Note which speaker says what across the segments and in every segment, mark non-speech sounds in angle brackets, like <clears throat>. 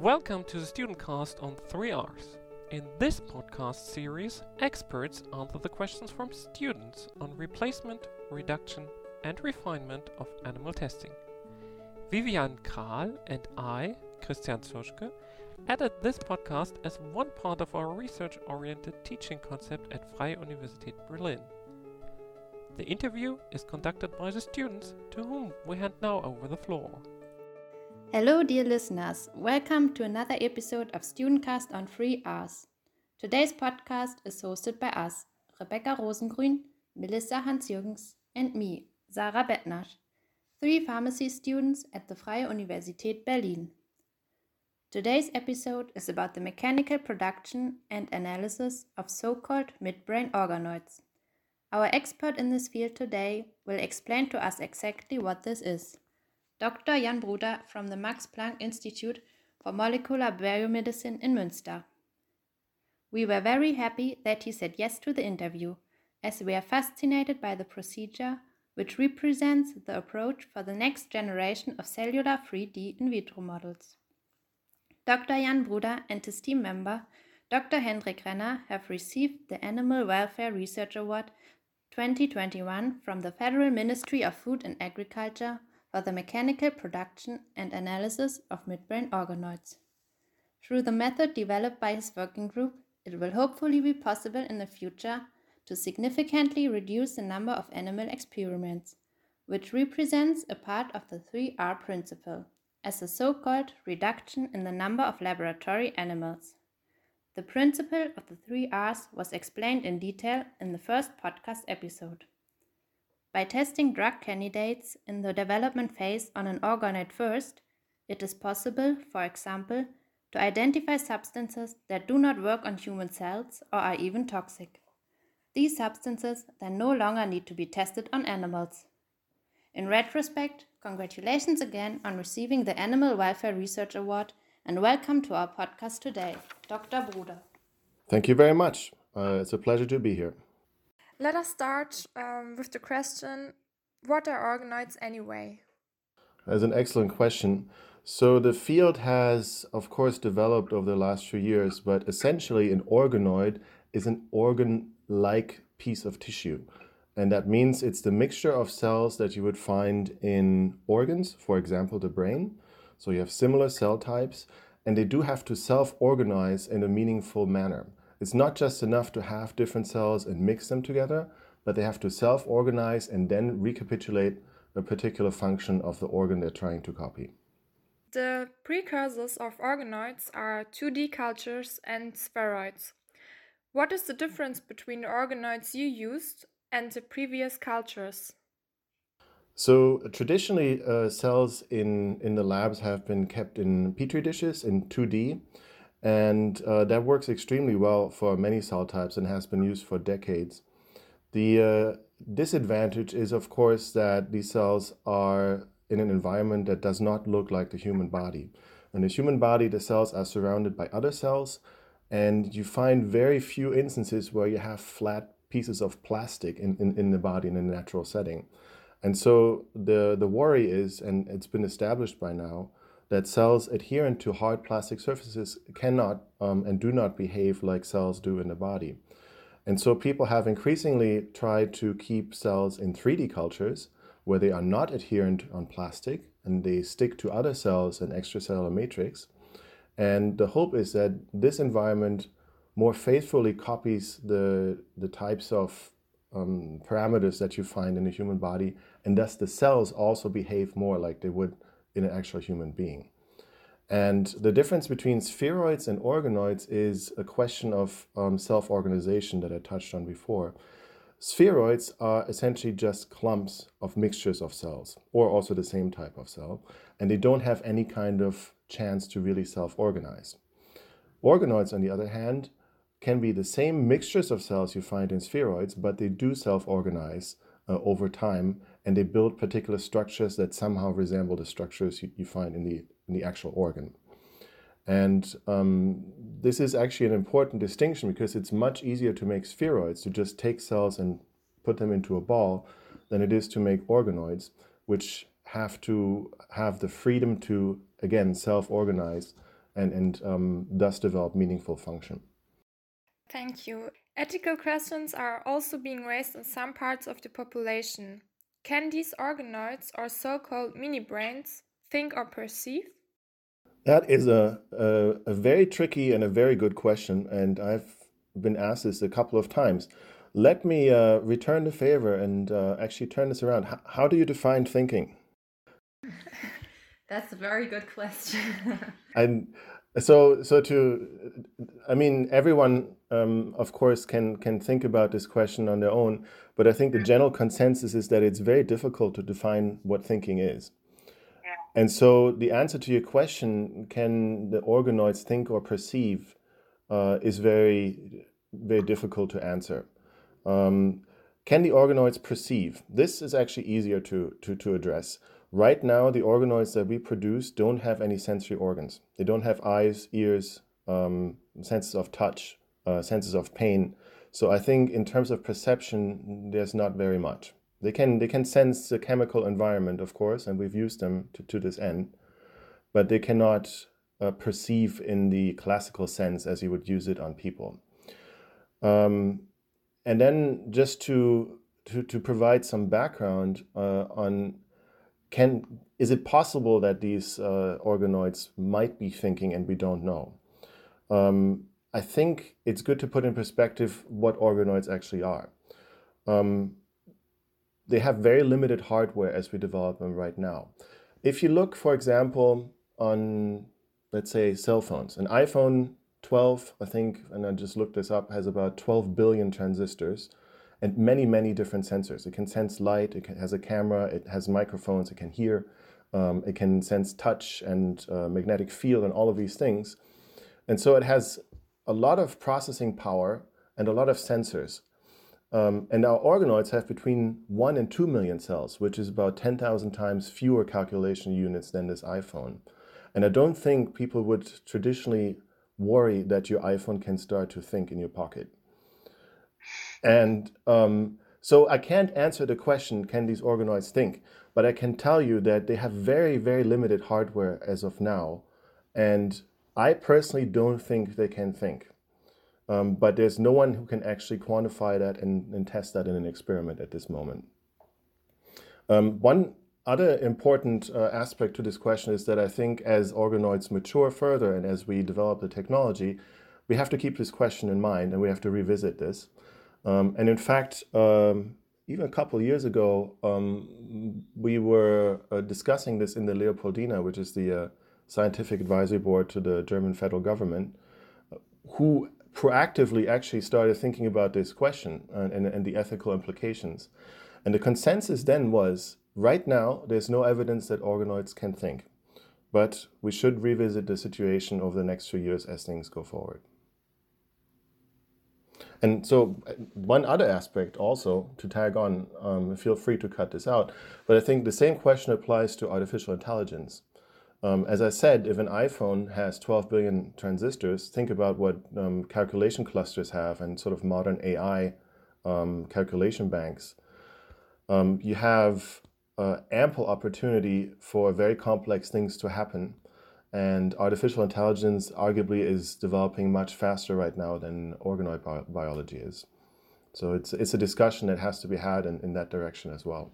Speaker 1: Welcome to the Student Cast on 3Rs. In this podcast series, experts answer the questions from students on replacement, reduction, and refinement of animal testing. Vivian Kral and I, Christian Zuschke, added this podcast as one part of our research oriented teaching concept at Freie Universität Berlin. The interview is conducted by the students to whom we hand now over the floor.
Speaker 2: Hello, dear listeners. Welcome to another episode of Studentcast on 3Rs. Today's podcast is hosted by us, Rebecca Rosengrün, Melissa Hans-Jürgens, and me, Sarah Bettnasch, three pharmacy students at the Freie Universität Berlin. Today's episode is about the mechanical production and analysis of so-called midbrain organoids. Our expert in this field today will explain to us exactly what this is. Dr. Jan Bruder from the Max Planck Institute for Molecular Biomedicine in Münster. We were very happy that he said yes to the interview, as we are fascinated by the procedure, which represents the approach for the next generation of cellular 3D in vitro models. Dr. Jan Bruder and his team member, Dr. Hendrik Renner, have received the Animal Welfare Research Award 2021 from the Federal Ministry of Food and Agriculture for the mechanical production and analysis of midbrain organoids. Through the method developed by his working group, it will hopefully be possible in the future to significantly reduce the number of animal experiments, which represents a part of the 3R principle, as a so called reduction in the number of laboratory animals. The principle of the 3Rs was explained in detail in the first podcast episode. By testing drug candidates in the development phase on an organoid first, it is possible, for example, to identify substances that do not work on human cells or are even toxic. These substances then no longer need to be tested on animals. In retrospect, congratulations again on receiving the Animal Welfare Research Award and welcome to our podcast today, Dr. Bruder.
Speaker 3: Thank you very much. Uh, it's a pleasure to be here.
Speaker 4: Let us start um, with the question What are organoids anyway?
Speaker 3: That's an excellent question. So, the field has, of course, developed over the last few years, but essentially, an organoid is an organ like piece of tissue. And that means it's the mixture of cells that you would find in organs, for example, the brain. So, you have similar cell types, and they do have to self organize in a meaningful manner. It's not just enough to have different cells and mix them together, but they have to self organize and then recapitulate a particular function of the organ they're trying to copy.
Speaker 4: The precursors of organoids are 2D cultures and spheroids. What is the difference between the organoids you used and the previous cultures?
Speaker 3: So traditionally, uh, cells in, in the labs have been kept in petri dishes in 2D, and uh, that works extremely well for many cell types and has been used for decades. The uh, disadvantage is, of course, that these cells are in an environment that does not look like the human body. In the human body, the cells are surrounded by other cells, and you find very few instances where you have flat pieces of plastic in, in, in the body in a natural setting. And so the, the worry is, and it's been established by now, that cells adherent to hard plastic surfaces cannot um, and do not behave like cells do in the body. And so people have increasingly tried to keep cells in 3D cultures where they are not adherent on plastic and they stick to other cells and extracellular matrix. And the hope is that this environment more faithfully copies the, the types of um, parameters that you find in the human body, and thus the cells also behave more like they would in an actual human being. And the difference between spheroids and organoids is a question of um, self organization that I touched on before. Spheroids are essentially just clumps of mixtures of cells, or also the same type of cell, and they don't have any kind of chance to really self organize. Organoids, on the other hand, can be the same mixtures of cells you find in spheroids, but they do self organize uh, over time and they build particular structures that somehow resemble the structures you, you find in the, in the actual organ. And um, this is actually an important distinction because it's much easier to make spheroids, to just take cells and put them into a ball, than it is to make organoids, which have to have the freedom to, again, self organize and, and um, thus develop meaningful function.
Speaker 4: Thank you. Ethical questions are also being raised in some parts of the population. Can these organoids or so called mini brains think or perceive?
Speaker 3: That is a, a, a, very tricky and a very good question, and I've been asked this a couple of times. Let me uh, return the favor and uh, actually turn this around. H- how do you define thinking? <laughs>
Speaker 2: That's a very good question. <laughs>
Speaker 3: and so, so to, I mean, everyone, um, of course, can can think about this question on their own. But I think the general consensus is that it's very difficult to define what thinking is. And so, the answer to your question, can the organoids think or perceive, uh, is very, very difficult to answer. Um, can the organoids perceive? This is actually easier to, to, to address. Right now, the organoids that we produce don't have any sensory organs. They don't have eyes, ears, um, senses of touch, uh, senses of pain. So I think in terms of perception, there's not very much. They can they can sense the chemical environment, of course, and we've used them to, to this end, but they cannot uh, perceive in the classical sense as you would use it on people. Um, and then just to to, to provide some background uh, on can is it possible that these uh, organoids might be thinking and we don't know? Um, I think it's good to put in perspective what organoids actually are. Um, they have very limited hardware as we develop them right now. If you look, for example, on let's say cell phones, an iPhone 12, I think, and I just looked this up, has about 12 billion transistors and many, many different sensors. It can sense light, it has a camera, it has microphones, it can hear, um, it can sense touch and uh, magnetic field and all of these things. And so it has a lot of processing power and a lot of sensors. Um, and our organoids have between 1 and 2 million cells, which is about 10,000 times fewer calculation units than this iPhone. And I don't think people would traditionally worry that your iPhone can start to think in your pocket. And um, so I can't answer the question, can these organoids think? But I can tell you that they have very, very limited hardware as of now. And I personally don't think they can think. Um, but there's no one who can actually quantify that and, and test that in an experiment at this moment. Um, one other important uh, aspect to this question is that I think as organoids mature further and as we develop the technology, we have to keep this question in mind and we have to revisit this. Um, and in fact, um, even a couple of years ago, um, we were uh, discussing this in the Leopoldina, which is the uh, scientific advisory board to the German federal government, who proactively actually started thinking about this question and, and, and the ethical implications. And the consensus then was right now, there's no evidence that organoids can think, but we should revisit the situation over the next few years as things go forward. And so, uh, one other aspect also to tag on, um, feel free to cut this out, but I think the same question applies to artificial intelligence. Um, as I said, if an iPhone has 12 billion transistors, think about what um, calculation clusters have and sort of modern AI um, calculation banks. Um, you have uh, ample opportunity for very complex things to happen and artificial intelligence arguably is developing much faster right now than organoid bi- biology is. So it's, it's a discussion that has to be had in, in that direction as well.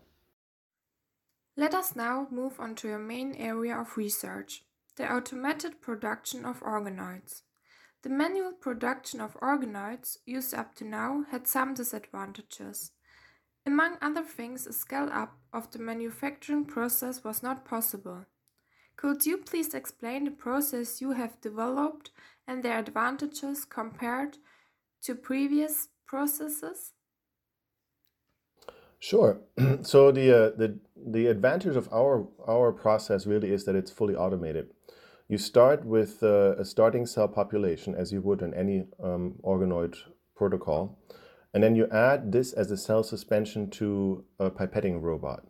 Speaker 4: Let us now move on to a main area of research the automated production of organoids. The manual production of organoids used up to now had some disadvantages. Among other things, a scale up of the manufacturing process was not possible. Could you please explain the process you have developed and their advantages compared to previous processes?
Speaker 3: Sure. <clears throat> so the, uh, the the advantage of our our process really is that it's fully automated. You start with uh, a starting cell population as you would in any um, organoid protocol, and then you add this as a cell suspension to a pipetting robot.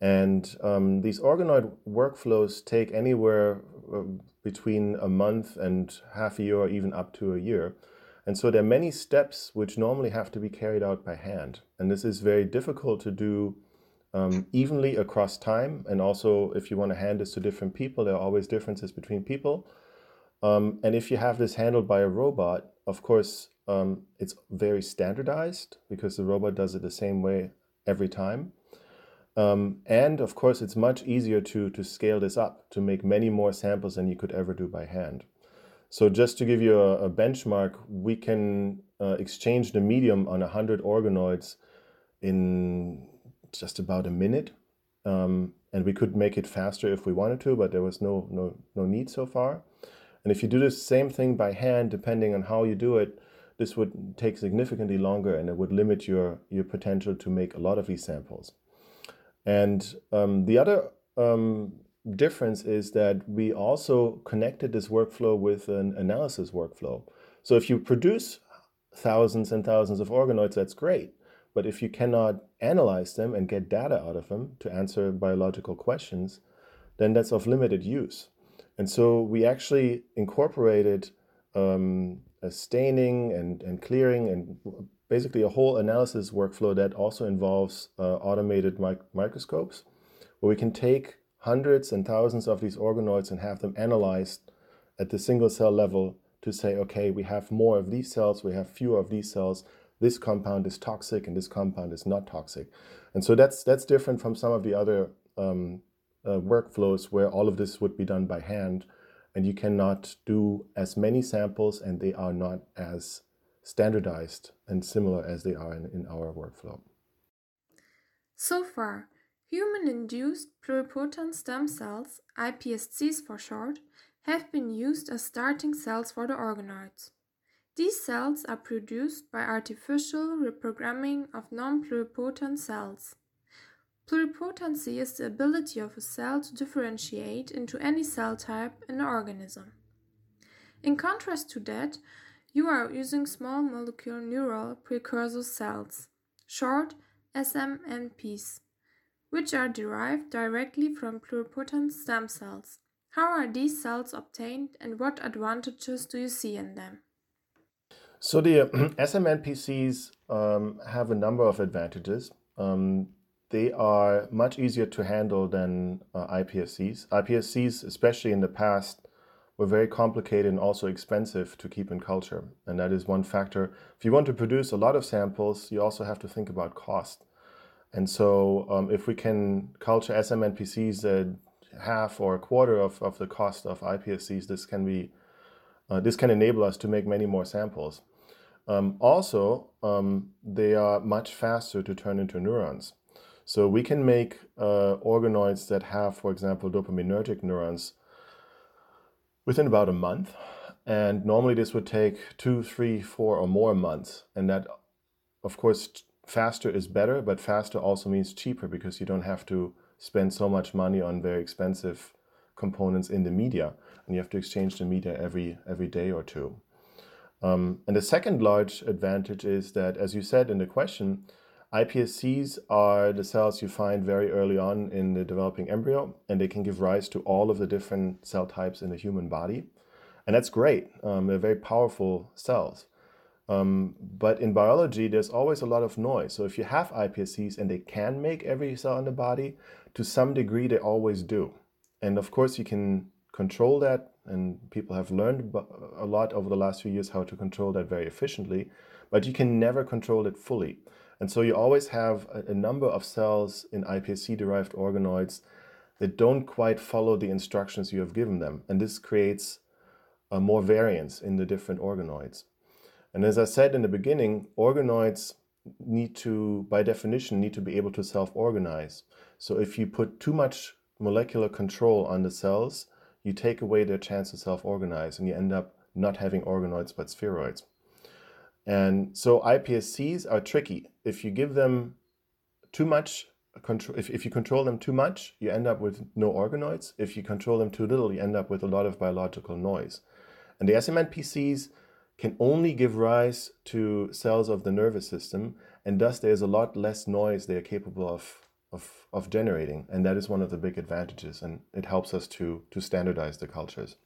Speaker 3: And um, these organoid workflows take anywhere uh, between a month and half a year, or even up to a year. And so there are many steps which normally have to be carried out by hand. And this is very difficult to do um, evenly across time. And also, if you want to hand this to different people, there are always differences between people. Um, and if you have this handled by a robot, of course, um, it's very standardized because the robot does it the same way every time. Um, and of course, it's much easier to, to scale this up to make many more samples than you could ever do by hand. So just to give you a, a benchmark, we can uh, exchange the medium on 100 organoids in just about a minute. Um, and we could make it faster if we wanted to, but there was no, no, no need so far. And if you do the same thing by hand, depending on how you do it, this would take significantly longer and it would limit your, your potential to make a lot of these samples. And um, the other um, difference is that we also connected this workflow with an analysis workflow. So if you produce thousands and thousands of organoids, that's great. But if you cannot analyze them and get data out of them to answer biological questions, then that's of limited use. And so we actually incorporated um, a staining and, and clearing and basically a whole analysis workflow that also involves uh, automated mic- microscopes, where we can take hundreds and thousands of these organoids and have them analyzed at the single cell level to say, okay, we have more of these cells, we have fewer of these cells. This compound is toxic and this compound is not toxic. And so that's that's different from some of the other um, uh, workflows where all of this would be done by hand and you cannot do as many samples and they are not as standardized and similar as they are in, in our workflow.
Speaker 4: So far, human induced pluripotent stem cells, iPSCs for short, have been used as starting cells for the organoids. These cells are produced by artificial reprogramming of non pluripotent cells. Pluripotency is the ability of a cell to differentiate into any cell type in an organism. In contrast to that, you are using small molecule neural precursor cells, short SMNPs, which are derived directly from pluripotent stem cells. How are these cells obtained and what advantages do you see in them?
Speaker 3: So the <clears throat> SMNPCs um, have a number of advantages. Um, they are much easier to handle than uh, iPSCs. iPSCs, especially in the past, were very complicated and also expensive to keep in culture. And that is one factor. If you want to produce a lot of samples, you also have to think about cost. And so um, if we can culture SMNPCs at half or a quarter of, of the cost of iPSCs, this can be uh, this can enable us to make many more samples. Um, also, um, they are much faster to turn into neurons. So we can make uh, organoids that have, for example, dopaminergic neurons within about a month. And normally this would take two, three, four, or more months. And that, of course, faster is better, but faster also means cheaper because you don't have to spend so much money on very expensive components in the media. And you have to exchange the media every, every day or two. Um, and the second large advantage is that, as you said in the question, iPSCs are the cells you find very early on in the developing embryo, and they can give rise to all of the different cell types in the human body. And that's great. Um, they're very powerful cells. Um, but in biology, there's always a lot of noise. So if you have iPSCs and they can make every cell in the body, to some degree, they always do. And of course, you can control that, and people have learned a lot over the last few years how to control that very efficiently, but you can never control it fully. And so you always have a, number of cells in iPSC derived organoids that don't quite follow the instructions you have given them. And this creates uh, more variance in the different organoids. And as I said in the beginning, organoids need to, by definition, need to be able to self organize. So if you put too much molecular control on the cells, you take away their chance to self organize and you end up not having organoids but spheroids. And so iPSCs are tricky. If you give them too much control, if, if you control them too much, you end up with no organoids. If you control them too little, you end up with a lot of biological noise. And the SMNPCs can only give rise to cells of the nervous system, and thus there's a lot less noise they are capable of, of, of generating. And that is one of the big advantages, and it helps us to, to standardize the cultures.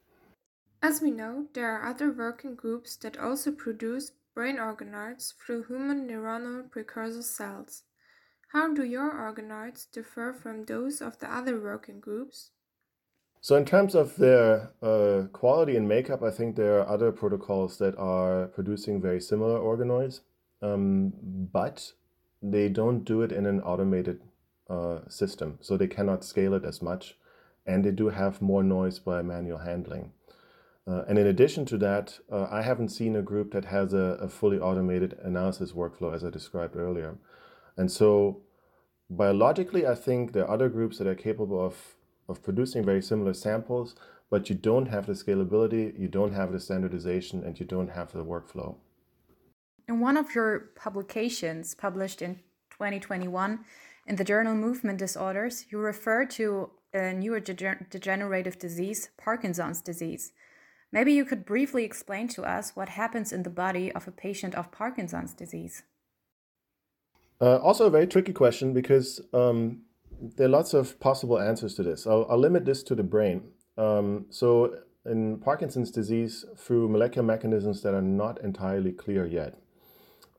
Speaker 4: As we know, there are other working groups that also produce brain organoids through human neuronal precursor cells. How do your organoids differ from those of the other working groups?
Speaker 3: So, in terms of their uh, quality and makeup, I think there are other protocols that are producing very similar organoids, um, but they don't do it in an automated uh, system, so they cannot scale it as much, and they do have more noise by manual handling. Uh, and in addition to that, uh, I haven't seen a group that has a, a, fully automated analysis workflow as I described earlier. And so, biologically, I think there are other groups that are capable of, of producing very similar samples, but you don't have the scalability, you don't have the standardization, and you don't have the workflow.
Speaker 2: In one of your publications published in 2021 in the journal Movement Disorders, you refer to a neurodegenerative disease, Parkinson's disease. Maybe you could briefly explain to us what happens in the body of a patient of Parkinson's disease.
Speaker 3: Uh, also, a very tricky question because um, there are lots of possible answers to this. I'll, I'll limit this to the brain. Um, so, in Parkinson's disease, through molecular mechanisms that are not entirely clear yet,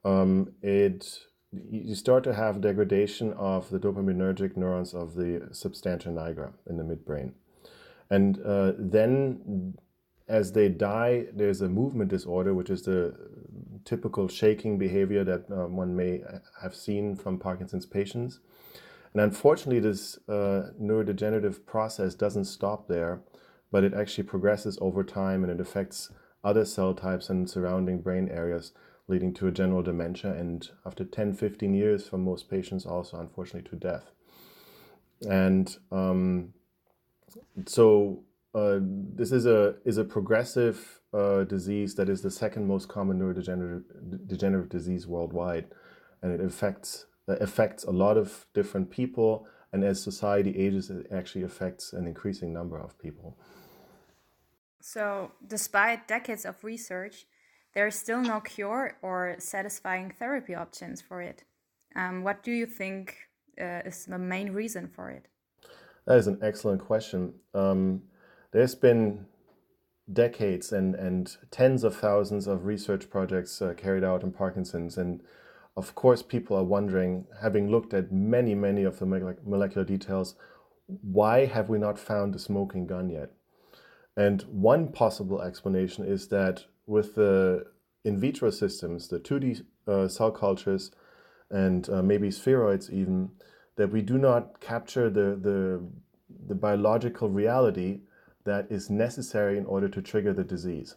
Speaker 3: um, it you start to have degradation of the dopaminergic neurons of the substantia nigra in the midbrain, and uh, then as they die, there's a movement disorder, which is the typical shaking behavior that uh, one may have seen from Parkinson's patients. And unfortunately, this uh, neurodegenerative process doesn't stop there, but it actually progresses over time and it affects other cell types and surrounding brain areas, leading to a general dementia. And after 10, 15 years, for most patients, also unfortunately to death. And um, so uh, this is a is a progressive uh, disease that is the second most common neurodegenerative degenerative disease worldwide, and it affects affects a lot of different people. And as society ages, it actually affects an increasing number of people.
Speaker 2: So, despite decades of research, there is still no cure or satisfying therapy options for it. Um, what do you think uh, is the main reason for it?
Speaker 3: That is an excellent question. Um, there's been decades and, and tens of thousands of research projects uh, carried out in Parkinson's. And of course, people are wondering, having looked at many, many of the molecular details, why have we not found the smoking gun yet? And one possible explanation is that with the in vitro systems, the 2D uh, cell cultures, and uh, maybe spheroids even, that we do not capture the, the, the biological reality that is necessary in order to trigger the disease.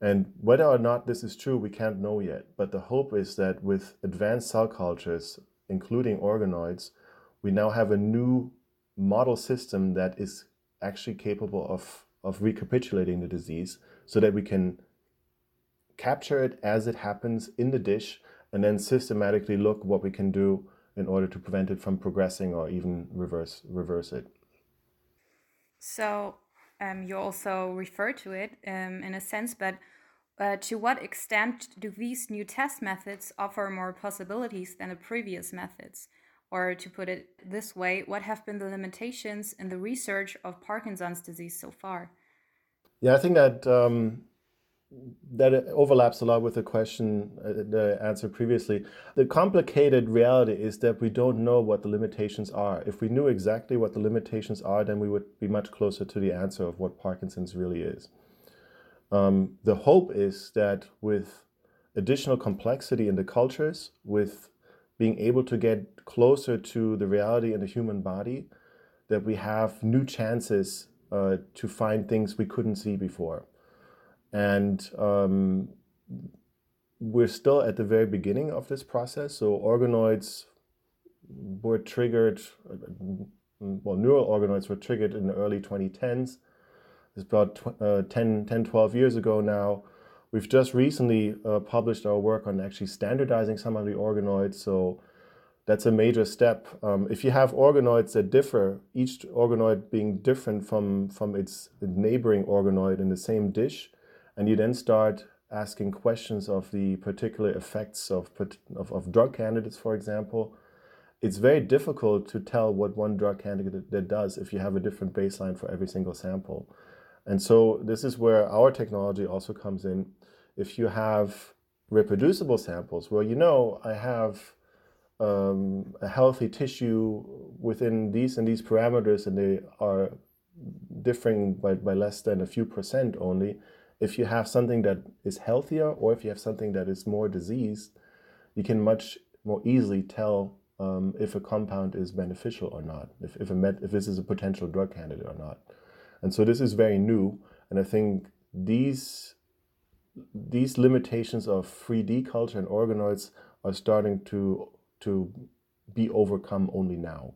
Speaker 3: And whether or not this is true, we can't know yet. But the hope is that with advanced cell cultures, including organoids, we now have a new model system that is actually capable of, of recapitulating the disease so that we can capture it as it happens in the dish and then systematically look what we can do in order to prevent it from progressing or even reverse reverse it.
Speaker 2: So um, you also refer to it um, in a sense, but uh, to what extent do these new test methods offer more possibilities than the previous methods? Or to put it this way, what have been the limitations in the research of Parkinson's disease so far?
Speaker 3: Yeah, I think that um, that overlaps a lot with the question uh, the answer previously. The complicated reality is that we don't know what the limitations are. If we knew exactly what the limitations are, then we would be much closer to the answer of what Parkinson's really is. Um, the hope is that with additional complexity in the cultures, with being able to get closer to the reality in the human body, that we have new chances uh, to find things we couldn't see before. And um, we're still at the very beginning of this process. So organoids were triggered, well, neural organoids were triggered in the early 2010s. It's about uh, 10, 10, 12 years ago now. We've just recently uh, published our work on actually standardizing some of the organoids. So that's a major step. Um, if you have organoids that differ, each organoid being different from, from its neighboring organoid in the same dish, and you then start asking questions of the particular effects of, of, of drug candidates, for example, it's very difficult to tell what one drug candidate does if you have a different baseline for every single sample. And so this is where our technology also comes in. If you have reproducible samples where you know I have um, a healthy tissue within these and these parameters and they are differing by, by less than a few percent only, if you have something that is healthier or if you have something that is more diseased, you can much more easily tell um, if a compound is beneficial or not, if, if, if this is a potential drug candidate or not. And so this is very new. And I think these, these limitations of 3D culture and organoids are starting to, to be overcome only now.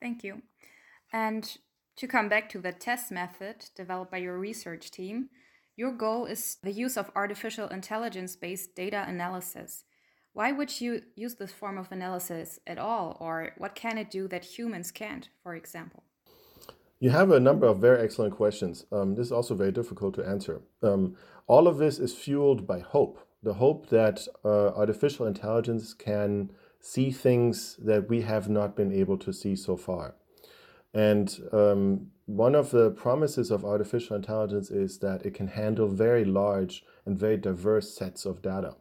Speaker 2: Thank you. And to come back to the test method developed by your research team, your goal is the use of artificial intelligence based data analysis. Why would you use this form of analysis at all, or what can it do that humans can't, for example?
Speaker 3: You have a number of very excellent questions. Um, this is also very difficult to answer. Um, all of this is fueled by hope the hope that uh, artificial intelligence can see things that we have not been able to see so far. And um, one of the promises of artificial intelligence is that it can handle very large and very diverse sets of data.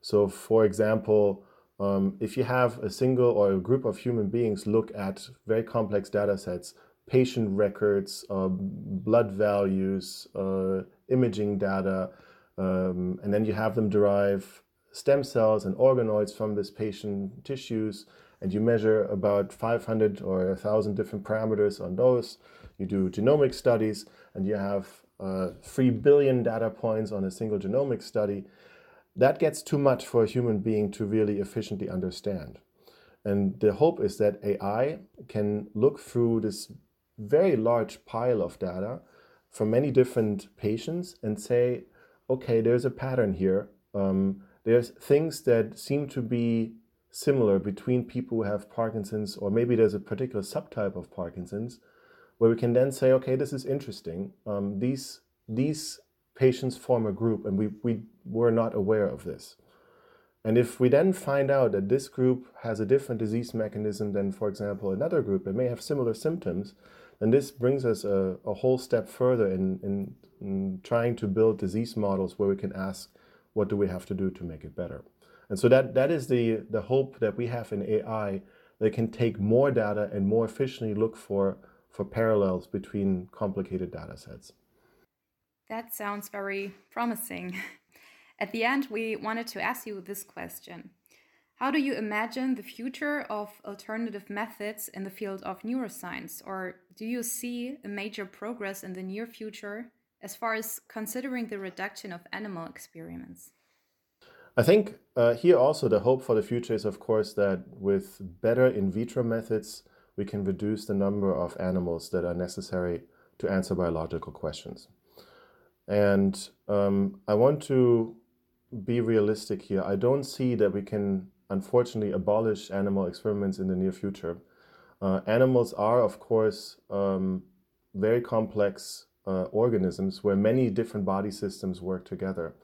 Speaker 3: So, for example, um, if you have a single or a group of human beings look at very complex data sets, patient records, uh, blood values, uh, imaging data, um, and then you have them derive stem cells and organoids from this patient tissues, and you measure about 500 or 1,000 different parameters on those. You do genomic studies, and you have uh, 3 billion data points on a single genomic study that gets too much for a human being to really efficiently understand. And the hope is that AI can look through this very large pile of data from many different patients and say, okay, there's a pattern here. Um, there's things that seem to be similar between people who have Parkinson's, or maybe there's a particular subtype of Parkinson's, where we can then say, okay, this is interesting. Um, these these patients form a group, and we, we were not aware of this. And if we then find out that this group has a different disease mechanism than, for example, another group that may have similar symptoms, then this brings us a, a whole step further in, in, in trying to build disease models where we can ask, what do we have to do to make it better? And so that, that is the, the hope that we have in AI that can take more data and more efficiently look for, for parallels between complicated data sets.
Speaker 2: That sounds very promising. <laughs> At the end, we wanted to ask you this question How do you imagine the future of alternative methods in the field of neuroscience? Or do you see a major progress in the near future as far as considering the reduction of animal experiments?
Speaker 3: I think uh, here also the hope for the future is, of course, that with better in vitro methods, we can reduce the number of animals that are necessary to answer biological questions. And um, I want to be realistic here. I don't see that we can, unfortunately, abolish animal experiments in the near future. Uh, animals are, of course, um, very complex uh, organisms where many different body systems work together.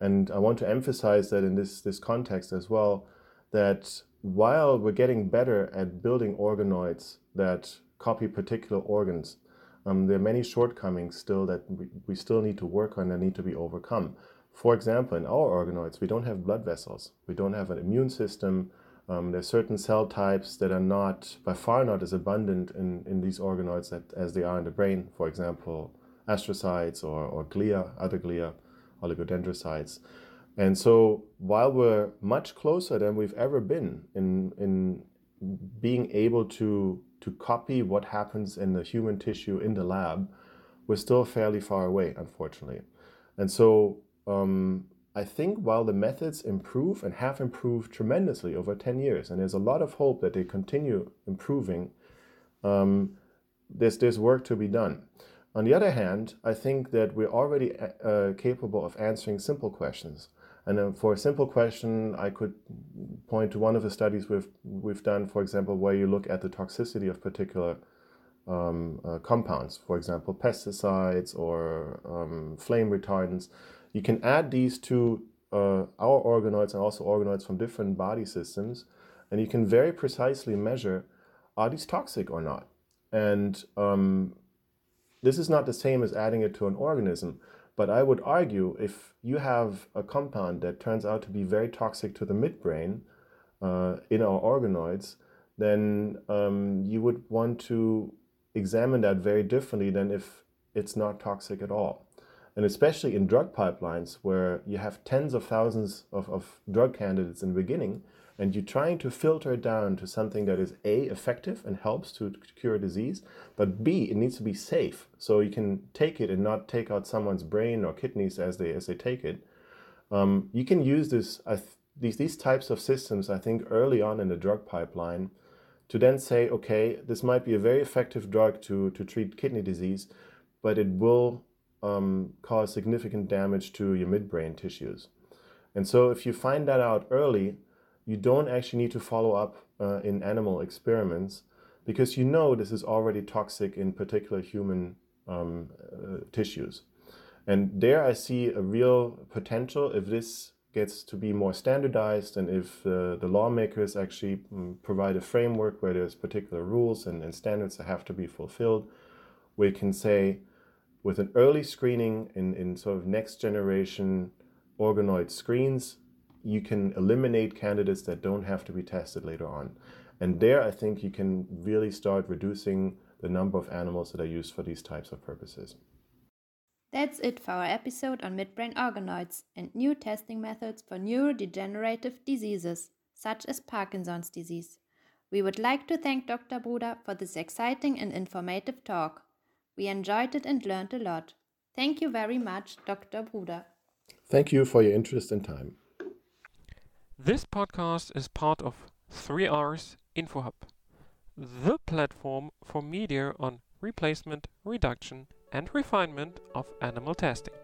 Speaker 3: And I want to emphasize that in this, this context as well, that while we're getting better at building organoids that copy particular organs, um, there are many shortcomings still that we, we still need to work on and need to be overcome. For example, in our organoids, we don't have blood vessels. We don't have an immune system. Um, there are certain cell types that are not, by far not as abundant in, in these organoids that, as they are in the brain. For example, astrocytes or, or glia, other glia, oligodendrocytes. And so while we're much closer than we've ever been in, in being able to to copy what happens in the human tissue in the lab, we're still fairly far away, unfortunately. And so um, I think while the methods improve and have improved tremendously over 10 years, and there's a lot of hope that they continue improving, um, there's, there's work to be done. On the other hand, I think that we're already uh, capable of answering simple questions. And uh, for a simple question, I could point to one of the studies we've we've done, for example, where you look at the toxicity of particular um, uh, compounds, for example, pesticides or um, flame retardants. You can add these to uh, our organoids and also organoids from different body systems, and you can very precisely measure are these toxic or not. And um, this is not the same as adding it to an organism, but I would argue if you have a compound that turns out to be very toxic to the midbrain uh, in our organoids, then um, you would want to examine that very differently than if it's not toxic at all. And especially in drug pipelines where you have tens of thousands of, of drug candidates in the beginning, and you're trying to filter it down to something that is A, effective and helps to cure disease, but B, it needs to be safe. So you can take it and not take out someone's brain or kidneys as they, as they take it. Um, you can use this, uh, these, these types of systems, I think, early on in the drug pipeline to then say, okay, this might be a very effective drug to, to treat kidney disease, but it will um, cause significant damage to your midbrain tissues. And so if you find that out early, you don't actually need to follow up uh, in animal experiments because you know this is already toxic in particular human um, uh, tissues. And there I see a real potential if this gets to be more standardized and if uh, the lawmakers actually um, provide a framework where there's particular rules and, and standards that have to be fulfilled, we can say with an early screening in, in sort of next generation organoid screens, you can eliminate candidates that don't have to be tested later on. And there, I think you can really start reducing the number of animals that are used for these types of purposes.
Speaker 2: That's it for our episode on midbrain organoids and new testing methods for neurodegenerative diseases, such as Parkinson's disease. We would like to thank Dr. Bruder for this exciting and informative talk. We enjoyed it and learned a lot. Thank you very much, Dr. Bruder.
Speaker 3: Thank you for your interest and time.
Speaker 1: This podcast is part of 3R's InfoHub, the platform for media on replacement, reduction, and refinement of animal testing.